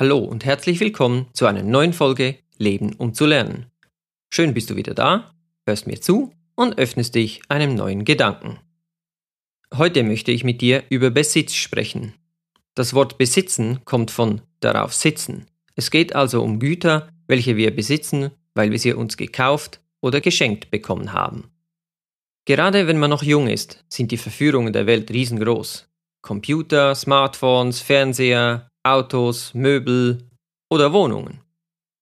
Hallo und herzlich willkommen zu einer neuen Folge Leben um zu lernen. Schön bist du wieder da, hörst mir zu und öffnest dich einem neuen Gedanken. Heute möchte ich mit dir über Besitz sprechen. Das Wort besitzen kommt von darauf sitzen. Es geht also um Güter, welche wir besitzen, weil wir sie uns gekauft oder geschenkt bekommen haben. Gerade wenn man noch jung ist, sind die Verführungen der Welt riesengroß. Computer, Smartphones, Fernseher, Autos, Möbel oder Wohnungen.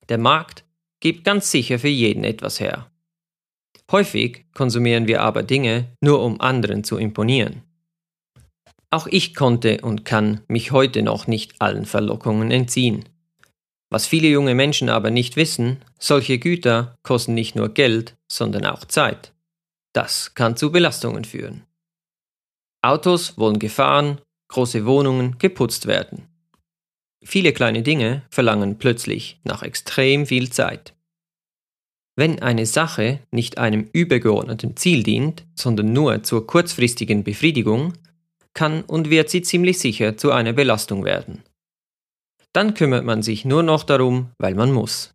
Der Markt gibt ganz sicher für jeden etwas her. Häufig konsumieren wir aber Dinge nur um anderen zu imponieren. Auch ich konnte und kann mich heute noch nicht allen Verlockungen entziehen. Was viele junge Menschen aber nicht wissen, solche Güter kosten nicht nur Geld, sondern auch Zeit. Das kann zu Belastungen führen. Autos wollen gefahren, große Wohnungen geputzt werden. Viele kleine Dinge verlangen plötzlich nach extrem viel Zeit. Wenn eine Sache nicht einem übergeordneten Ziel dient, sondern nur zur kurzfristigen Befriedigung, kann und wird sie ziemlich sicher zu einer Belastung werden. Dann kümmert man sich nur noch darum, weil man muss.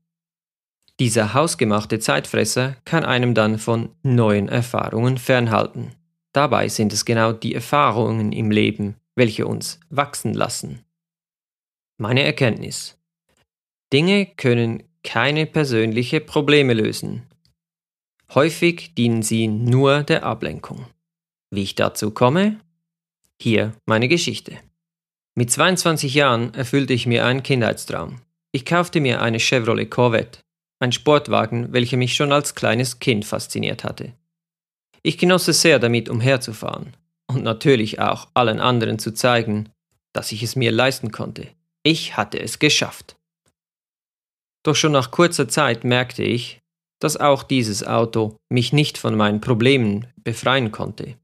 Dieser hausgemachte Zeitfresser kann einem dann von neuen Erfahrungen fernhalten. Dabei sind es genau die Erfahrungen im Leben, welche uns wachsen lassen. Meine Erkenntnis. Dinge können keine persönliche Probleme lösen. Häufig dienen sie nur der Ablenkung. Wie ich dazu komme? Hier meine Geschichte. Mit 22 Jahren erfüllte ich mir einen Kindheitstraum. Ich kaufte mir eine Chevrolet Corvette, ein Sportwagen, welcher mich schon als kleines Kind fasziniert hatte. Ich genoss es sehr damit umherzufahren und natürlich auch allen anderen zu zeigen, dass ich es mir leisten konnte. Ich hatte es geschafft. Doch schon nach kurzer Zeit merkte ich, dass auch dieses Auto mich nicht von meinen Problemen befreien konnte.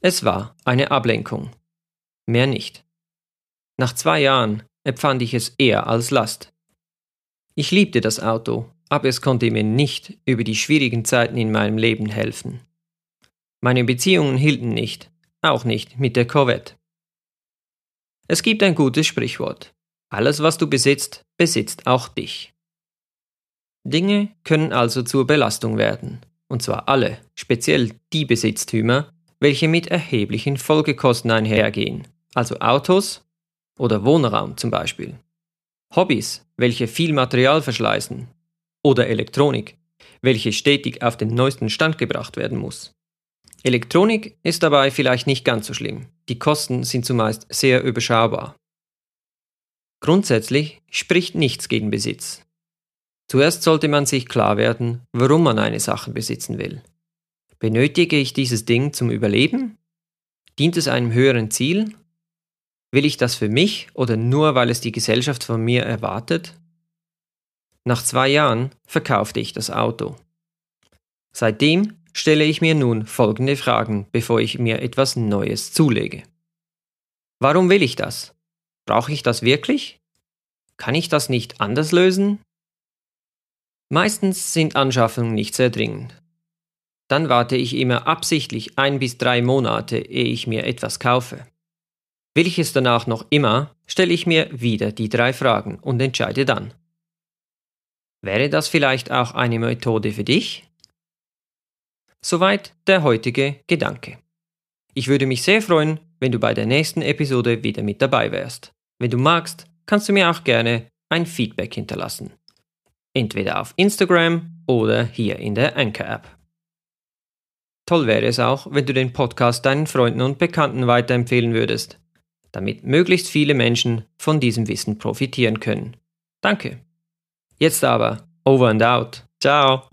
Es war eine Ablenkung. Mehr nicht. Nach zwei Jahren empfand ich es eher als Last. Ich liebte das Auto, aber es konnte mir nicht über die schwierigen Zeiten in meinem Leben helfen. Meine Beziehungen hielten nicht, auch nicht mit der Corvette. Es gibt ein gutes Sprichwort. Alles, was du besitzt, besitzt auch dich. Dinge können also zur Belastung werden, und zwar alle, speziell die Besitztümer, welche mit erheblichen Folgekosten einhergehen, also Autos oder Wohnraum zum Beispiel. Hobbys, welche viel Material verschleißen, oder Elektronik, welche stetig auf den neuesten Stand gebracht werden muss. Elektronik ist dabei vielleicht nicht ganz so schlimm. Die Kosten sind zumeist sehr überschaubar. Grundsätzlich spricht nichts gegen Besitz. Zuerst sollte man sich klar werden, warum man eine Sache besitzen will. Benötige ich dieses Ding zum Überleben? Dient es einem höheren Ziel? Will ich das für mich oder nur weil es die Gesellschaft von mir erwartet? Nach zwei Jahren verkaufte ich das Auto. Seitdem stelle ich mir nun folgende Fragen, bevor ich mir etwas Neues zulege. Warum will ich das? Brauche ich das wirklich? Kann ich das nicht anders lösen? Meistens sind Anschaffungen nicht sehr dringend. Dann warte ich immer absichtlich ein bis drei Monate, ehe ich mir etwas kaufe. Will ich es danach noch immer, stelle ich mir wieder die drei Fragen und entscheide dann. Wäre das vielleicht auch eine Methode für dich? Soweit der heutige Gedanke. Ich würde mich sehr freuen, wenn du bei der nächsten Episode wieder mit dabei wärst. Wenn du magst, kannst du mir auch gerne ein Feedback hinterlassen. Entweder auf Instagram oder hier in der Anchor-App. Toll wäre es auch, wenn du den Podcast deinen Freunden und Bekannten weiterempfehlen würdest, damit möglichst viele Menschen von diesem Wissen profitieren können. Danke. Jetzt aber, over and out. Ciao.